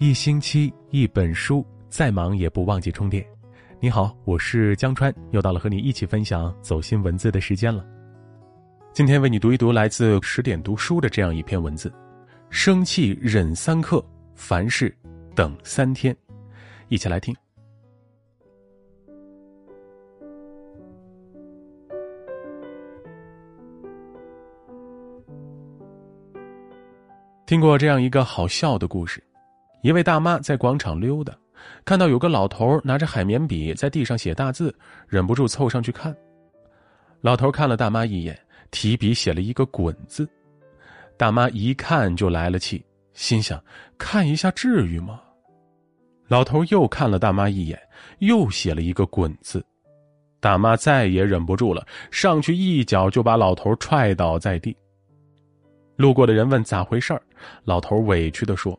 一星期一本书，再忙也不忘记充电。你好，我是江川，又到了和你一起分享走心文字的时间了。今天为你读一读来自十点读书的这样一篇文字：生气忍三刻，凡事等三天。一起来听。听过这样一个好笑的故事：一位大妈在广场溜达，看到有个老头拿着海绵笔在地上写大字，忍不住凑上去看。老头看了大妈一眼，提笔写了一个“滚”字。大妈一看就来了气，心想：看一下至于吗？老头又看了大妈一眼，又写了一个“滚”字。大妈再也忍不住了，上去一脚就把老头踹倒在地。路过的人问咋回事，老头委屈的说：“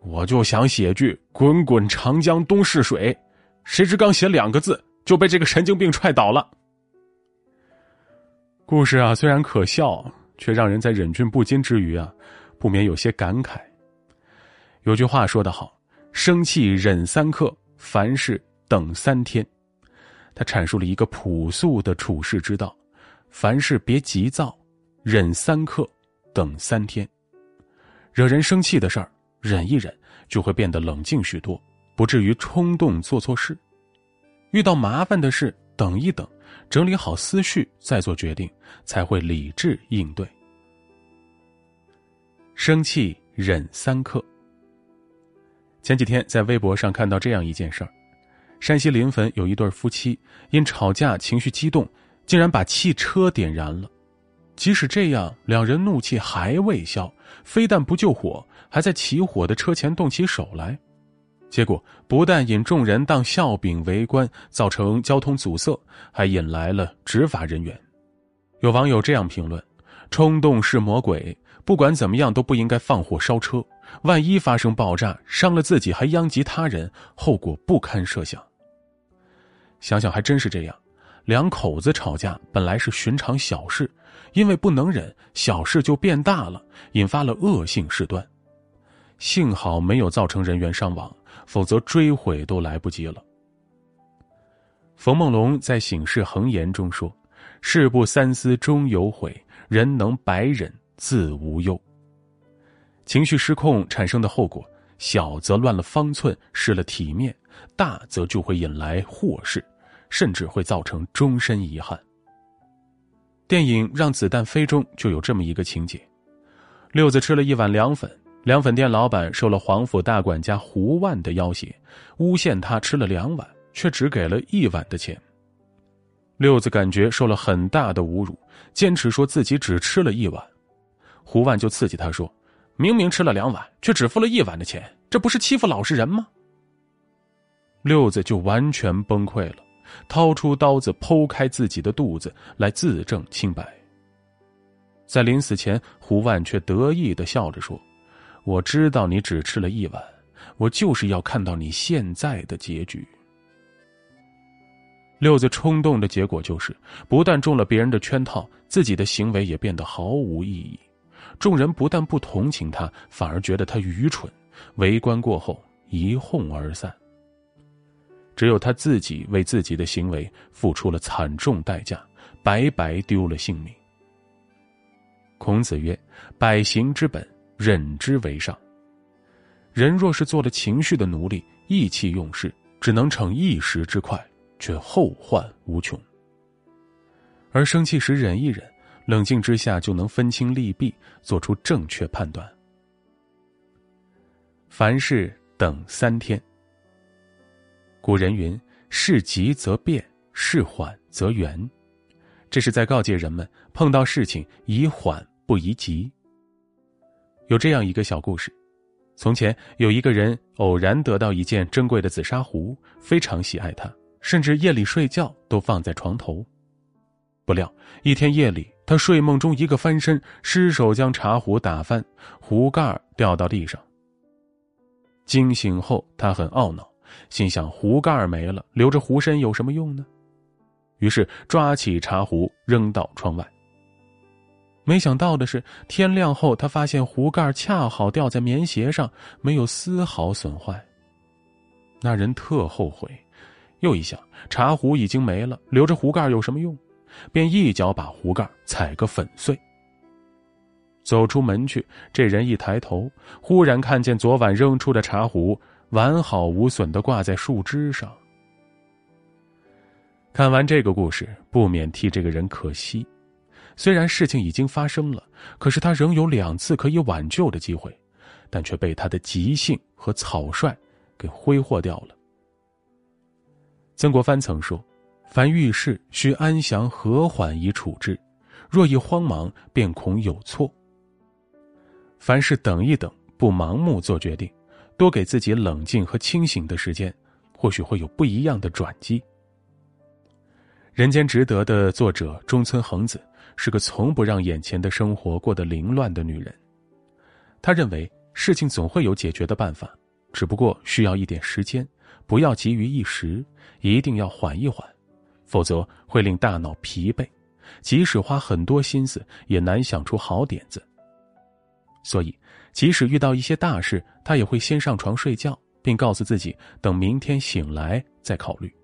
我就想写句‘滚滚长江东逝水’，谁知刚写两个字就被这个神经病踹倒了。”故事啊，虽然可笑，却让人在忍俊不禁之余啊，不免有些感慨。有句话说得好：“生气忍三刻，凡事等三天。”他阐述了一个朴素的处世之道：凡事别急躁，忍三刻。等三天，惹人生气的事儿，忍一忍就会变得冷静许多，不至于冲动做错事。遇到麻烦的事，等一等，整理好思绪再做决定，才会理智应对。生气忍三刻。前几天在微博上看到这样一件事儿：山西临汾有一对夫妻因吵架情绪激动，竟然把汽车点燃了。即使这样，两人怒气还未消，非但不救火，还在起火的车前动起手来。结果不但引众人当笑柄围观，造成交通阻塞，还引来了执法人员。有网友这样评论：“冲动是魔鬼，不管怎么样都不应该放火烧车。万一发生爆炸，伤了自己还殃及他人，后果不堪设想。”想想还真是这样。两口子吵架本来是寻常小事，因为不能忍，小事就变大了，引发了恶性事端。幸好没有造成人员伤亡，否则追悔都来不及了。冯梦龙在《醒世恒言》中说：“事不三思终有悔，人能百忍自无忧。”情绪失控产生的后果，小则乱了方寸，失了体面；大则就会引来祸事。甚至会造成终身遗憾。电影《让子弹飞》中就有这么一个情节：六子吃了一碗凉粉，凉粉店老板受了皇府大管家胡万的要挟，诬陷他吃了两碗，却只给了一碗的钱。六子感觉受了很大的侮辱，坚持说自己只吃了一碗。胡万就刺激他说：“明明吃了两碗，却只付了一碗的钱，这不是欺负老实人吗？”六子就完全崩溃了。掏出刀子剖开自己的肚子来自证清白。在临死前，胡万却得意的笑着说：“我知道你只吃了一碗，我就是要看到你现在的结局。”六子冲动的结果就是，不但中了别人的圈套，自己的行为也变得毫无意义。众人不但不同情他，反而觉得他愚蠢。围观过后，一哄而散。只有他自己为自己的行为付出了惨重代价，白白丢了性命。孔子曰：“百行之本，忍之为上。”人若是做了情绪的奴隶，意气用事，只能逞一时之快，却后患无穷。而生气时忍一忍，冷静之下就能分清利弊，做出正确判断。凡事等三天。古人云：“事急则变，事缓则圆。”这是在告诫人们，碰到事情宜缓不宜急。有这样一个小故事：从前有一个人偶然得到一件珍贵的紫砂壶，非常喜爱它，甚至夜里睡觉都放在床头。不料一天夜里，他睡梦中一个翻身，失手将茶壶打翻，壶盖掉到地上。惊醒后，他很懊恼。心想壶盖没了，留着壶身有什么用呢？于是抓起茶壶扔到窗外。没想到的是，天亮后他发现壶盖恰好掉在棉鞋上，没有丝毫损坏。那人特后悔，又一想，茶壶已经没了，留着壶盖有什么用？便一脚把壶盖踩个粉碎。走出门去，这人一抬头，忽然看见昨晚扔出的茶壶完好无损的挂在树枝上。看完这个故事，不免替这个人可惜。虽然事情已经发生了，可是他仍有两次可以挽救的机会，但却被他的急性和草率给挥霍掉了。曾国藩曾说：“凡遇事，需安详和缓以处置；若一慌忙，便恐有错。凡事等一等，不盲目做决定，多给自己冷静和清醒的时间，或许会有不一样的转机。”人间值得的作者中村恒子是个从不让眼前的生活过得凌乱的女人。她认为事情总会有解决的办法，只不过需要一点时间，不要急于一时，一定要缓一缓，否则会令大脑疲惫，即使花很多心思也难想出好点子。所以，即使遇到一些大事，他也会先上床睡觉，并告诉自己等明天醒来再考虑。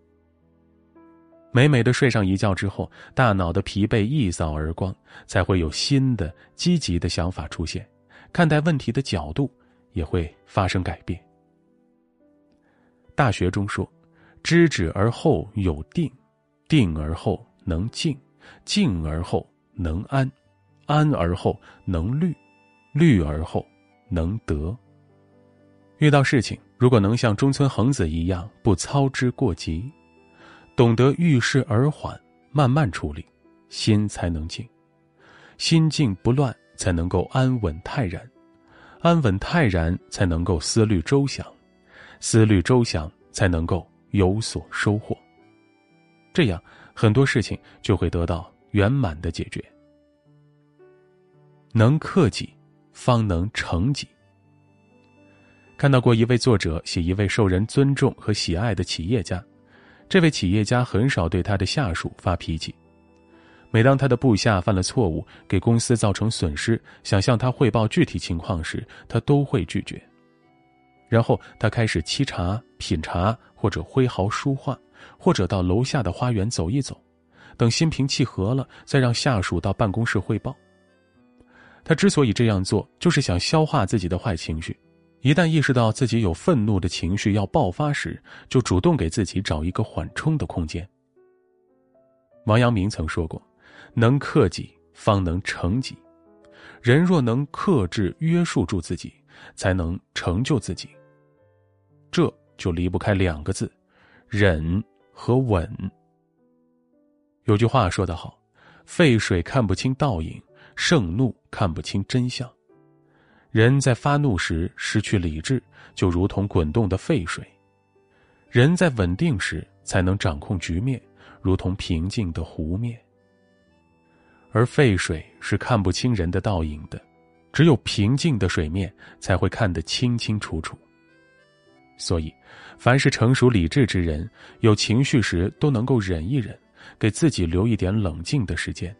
美美的睡上一觉之后，大脑的疲惫一扫而光，才会有新的积极的想法出现，看待问题的角度也会发生改变。大学中说：“知止而后有定，定而后能静，静而后能安，安而后能虑，虑而后能得。”遇到事情，如果能像中村恒子一样，不操之过急。懂得遇事而缓，慢慢处理，心才能静；心静不乱，才能够安稳泰然；安稳泰然，才能够思虑周详；思虑周详，才能够有所收获。这样，很多事情就会得到圆满的解决。能克己，方能成己。看到过一位作者写一位受人尊重和喜爱的企业家。这位企业家很少对他的下属发脾气。每当他的部下犯了错误，给公司造成损失，想向他汇报具体情况时，他都会拒绝。然后他开始沏茶、品茶，或者挥毫书画，或者到楼下的花园走一走，等心平气和了，再让下属到办公室汇报。他之所以这样做，就是想消化自己的坏情绪。一旦意识到自己有愤怒的情绪要爆发时，就主动给自己找一个缓冲的空间。王阳明曾说过：“能克己，方能成己。人若能克制约束住自己，才能成就自己。”这就离不开两个字：忍和稳。有句话说得好：“沸水看不清倒影，盛怒看不清真相。”人在发怒时失去理智，就如同滚动的沸水；人在稳定时才能掌控局面，如同平静的湖面。而沸水是看不清人的倒影的，只有平静的水面才会看得清清楚楚。所以，凡是成熟理智之人，有情绪时都能够忍一忍，给自己留一点冷静的时间；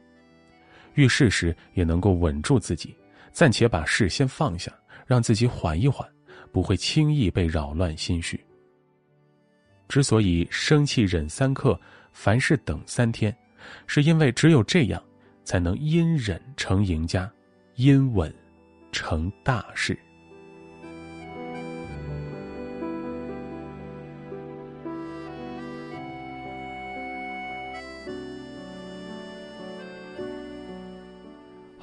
遇事时也能够稳住自己。暂且把事先放下，让自己缓一缓，不会轻易被扰乱心绪。之所以生气忍三刻，凡事等三天，是因为只有这样，才能因忍成赢家，因稳成大事。